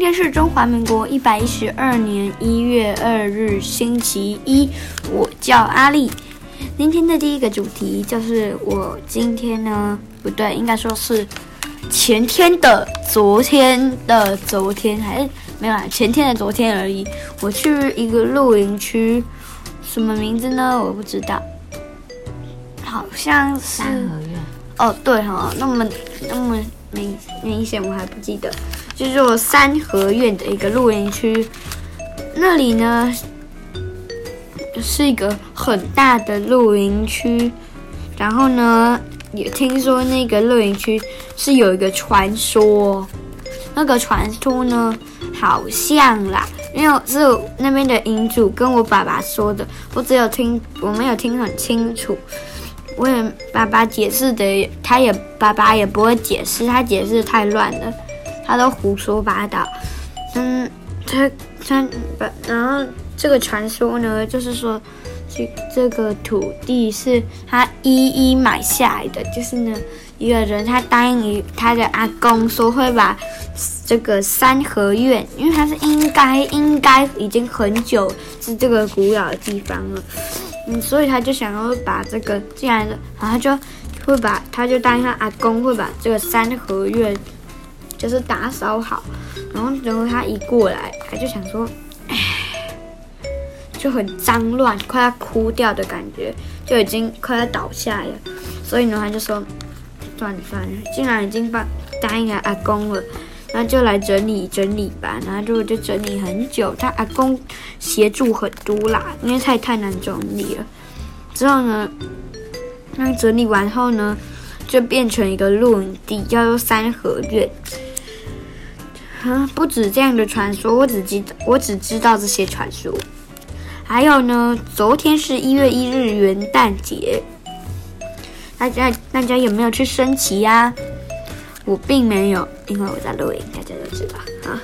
天是中华民国一百一十二年一月二日，星期一。我叫阿丽。今天的第一个主题就是我今天呢，不对，应该说是前天的昨天的昨天，还是没有啦？前天的昨天而已。我去一个露营区，什么名字呢？我不知道，好像是三合院。哦，对哈，那么那么明明显，我还不记得。就是做三合院的一个露营区，那里呢是一个很大的露营区，然后呢也听说那个露营区是有一个传说，那个传说呢好像啦，因为是那边的营主跟我爸爸说的，我只有听我没有听很清楚，我也爸爸解释的，他也爸爸也不会解释，他解释太乱了。他都胡说八道，嗯，他他把然后这个传说呢，就是说这这个土地是他一一买下来的，就是呢一个人他答应于他的阿公说会把这个三合院，因为他是应该应该已经很久是这个古老的地方了，嗯，所以他就想要把这个进来的，然后就会把他就答应他阿公会把这个三合院。就是打扫好，然后然后他一过来，他就想说，唉，就很脏乱，快要哭掉的感觉，就已经快要倒下了。所以呢，他就说，算了算了，既然已经把答应了阿公了，那就来整理整理吧。然后就就整理很久，他阿公协助很多啦，因为太太难整理了。之后呢，那整理完后呢，就变成一个露营地，叫做三合院。啊，不止这样的传说，我只记得，我只知道这些传说。还有呢，昨天是一月一日元旦节，大家大家有没有去升旗呀？我并没有，因为我在露营，大家都知道啊。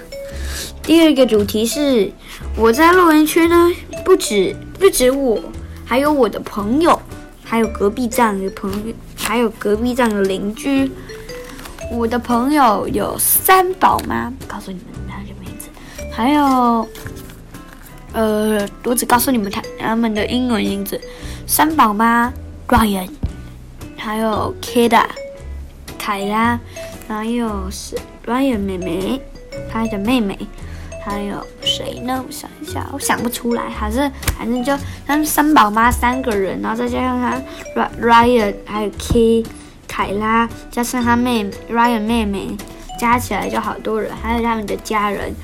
第二个主题是我在露营区呢，不止不止我，还有我的朋友，还有隔壁站的朋友，还有隔壁站的邻居。我的朋友有三宝妈，告诉你们他的名字，还有，呃，我只告诉你们他他们的英文名字：三宝妈 Ryan，还有 Kida，凯拉，还有是 Ryan 妹妹，他的妹妹，还有谁呢？我想一下，我想不出来，还是反正就他们三宝妈三个人，然后再加上他 Ryan 还有 K。凯拉加上他妹妹 Ryan 妹妹，加起来就好多人，还有他们的家人，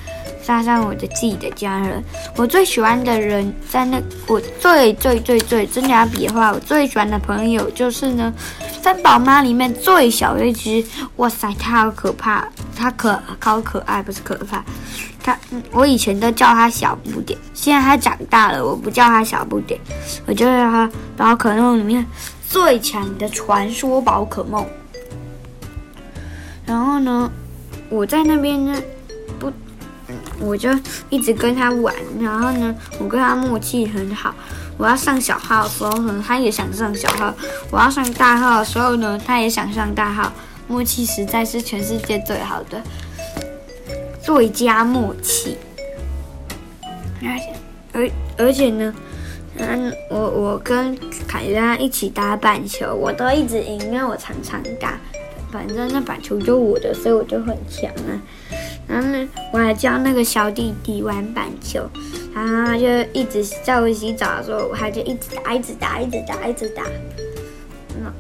加上我的自己的家人。我最喜欢的人在那，我最最最最真的要比的话，我最喜欢的朋友就是呢，三宝妈里面最小的一只。哇塞，它好可怕，它可好可爱，不是可怕。他，我以前都叫他小不点，现在他长大了，我不叫他小不点，我就叫他宝可梦里面。最强的传说宝可梦，然后呢，我在那边呢，不，我就一直跟他玩。然后呢，我跟他默契很好。我要上小号的时候呢，他也想上小号；我要上大号的时候呢，他也想上大号。默契实在是全世界最好的，最佳默契。而且，而而且呢。嗯，我我跟凯拉一起打板球，我都一直赢，因为我常常打，反正那板球就我的，所以我就很强啊。然后呢，我还教那个小弟弟玩板球，然后他就一直在我洗澡的时候，我还就一直打，一直打，一直打，一直打，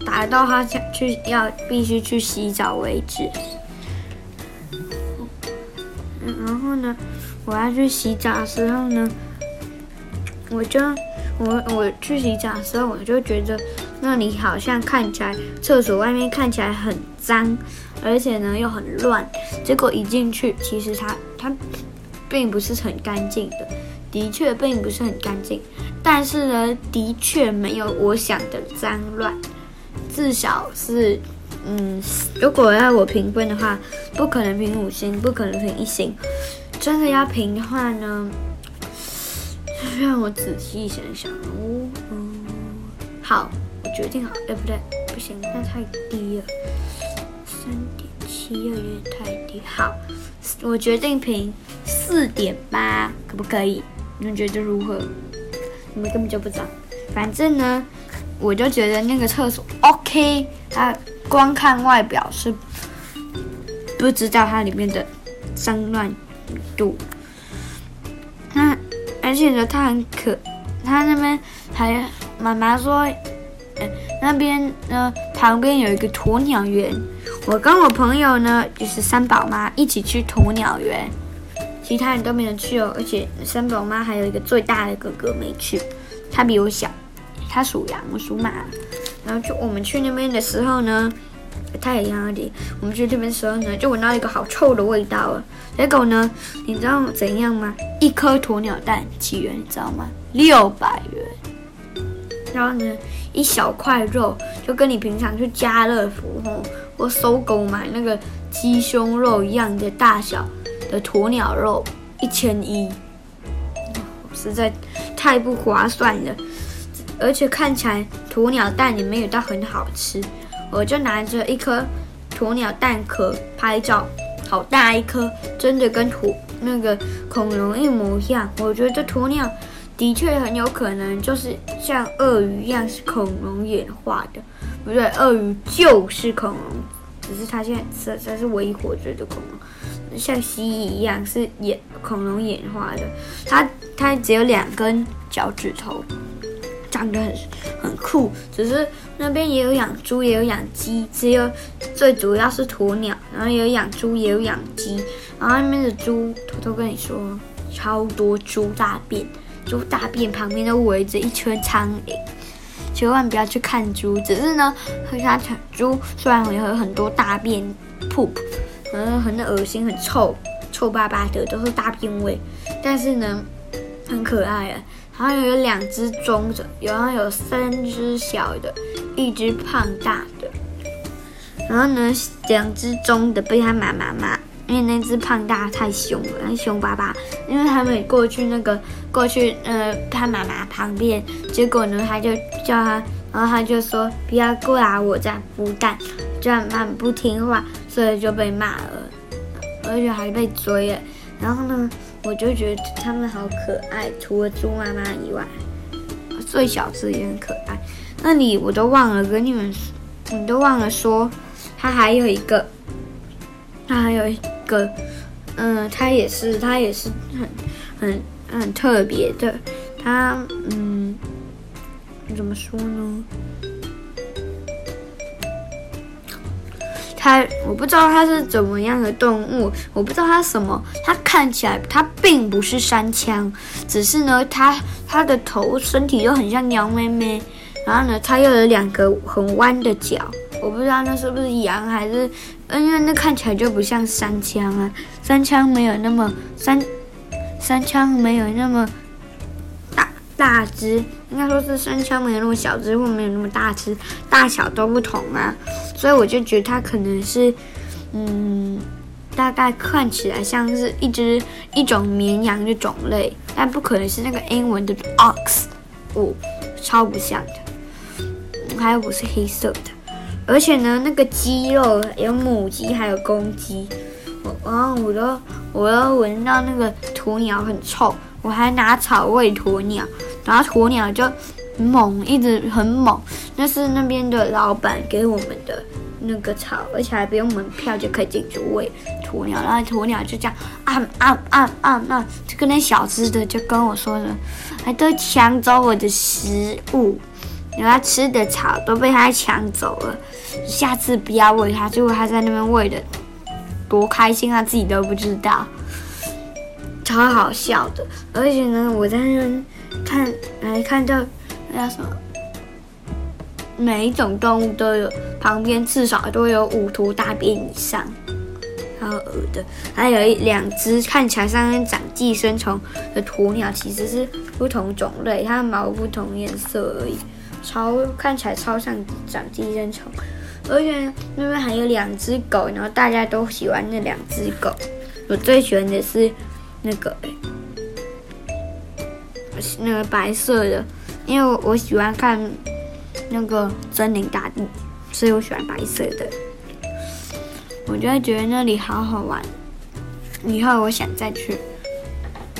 打到他去要必须去洗澡为止。然后呢，我要去洗澡的时候呢，我就。我我去洗澡的时候，我就觉得那里好像看起来厕所外面看起来很脏，而且呢又很乱。结果一进去，其实它它并不是很干净的，的确并不是很干净。但是呢，的确没有我想的脏乱，至少是嗯，如果要我评分的话，不可能评五星，不可能评一星。真的要评的话呢？让我仔细想想哦，嗯，好，我决定好，对不对？不行，那太低了，三点七二有点太低。好，我决定评四点八，可不可以？你们觉得如何？你们根本就不知道。反正呢，我就觉得那个厕所 OK，它光看外表是不知道它里面的脏乱度。而且呢，它很可，它那边还妈妈说，呃，那边呢旁边有一个鸵鸟园。我跟我朋友呢，就是三宝妈一起去鸵鸟园，其他人都没有去哦。而且三宝妈还有一个最大的哥哥没去，他比我小，他属羊，我属马。然后就我们去那边的时候呢，他也一样的。我们去这边的时候呢，就闻到一个好臭的味道了。结果呢，你知道怎样吗？一颗鸵鸟蛋几元？你知道吗？六百元。然后呢，一小块肉就跟你平常去家乐福吼。我搜狗买那个鸡胸肉一样的大小的鸵鸟肉，一千一，实在太不划算了。而且看起来鸵鸟蛋也没有到很好吃，我就拿着一颗鸵鸟蛋壳拍照，好大一颗，真的跟鸵那个恐龙一模一样。我觉得这鸵鸟的确很有可能就是像鳄鱼一样是恐龙演化的。不对，鳄鱼就是恐龙，只是它现在是它是唯一活着的恐龙，像蜥蜴一样是演恐龙演化的。它它只有两根脚趾头，长得很很酷。只是那边也有养猪，也有养鸡，只有最主要是鸵鸟，然后也有养猪，也有养鸡。然后那边的猪，偷偷跟你说，超多猪大便，猪大便旁边都围着一圈苍蝇。千万不要去看猪，只是呢，和它猪虽然会有很多大便噗噗，嗯，很恶心，很臭，臭巴巴的，都是大便味，但是呢，很可爱啊。然后有两只中的，然后有三只小的，一只胖大的，然后呢，两只中的被他妈妈骂。因为那只胖大太凶了，很凶巴巴。因为他们过去那个过去，呃，他妈妈旁边，结果呢，他就叫他，然后他就说不要过来，我在孵蛋，这样他不听话，所以就被骂了，而且还被追了。然后呢，我就觉得他们好可爱，除了猪妈妈以外，最小只也很可爱。那里我都忘了跟你们，你都忘了说，他还有一个，他还有一。个，嗯，他也是，他也是很、很、很特别的。他，嗯，怎么说呢？它，我不知道它是怎么样的动物，我不知道它什么。它看起来，它并不是山羌，只是呢，它它的头、身体又很像羊妹妹，然后呢，它又有两个很弯的脚。我不知道那是不是羊还是，嗯，因为那看起来就不像山羌啊，山羌没有那么山，山羌没有那么大大只，应该说是山羌没有那么小只，或没有那么大只，大小都不同啊，所以我就觉得它可能是，嗯，大概看起来像是一只一种绵羊的种类，但不可能是那个英文的 ox，哦，超不像的，还有不是黑色的。而且呢，那个鸡肉有母鸡，还有公鸡。我然后我都我都闻到那个鸵鸟很臭，我还拿草喂鸵鸟，然后鸵鸟就猛，一直很猛。那是那边的老板给我们的那个草，而且还不用门票就可以进去喂鸵鸟。然后鸵鸟就这样啊啊啊啊啊，就跟那小只的就跟我说了，还都抢走我的食物。然后他吃的草都被他抢走了，下次不要喂他。结果他在那边喂的多开心，他自己都不知道，超好笑的。而且呢，我在那边看，来看到那叫什么，每一种动物都有旁边至少都有五坨大便以上，还有的，还有一两只看起来像长寄生虫的鸵鸟，其实是不同种类，它的毛不同颜色而已。超看起来超像长寄生虫，而且那边还有两只狗，然后大家都喜欢那两只狗。我最喜欢的是那个那个白色的，因为我喜欢看那个森林大地，所以我喜欢白色的。我就会觉得那里好好玩。以后我想再去。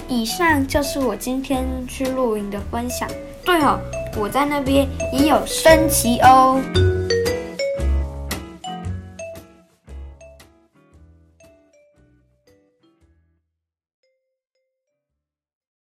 以上就是我今天去露营的分享。对哦，我在那边也有升旗哦。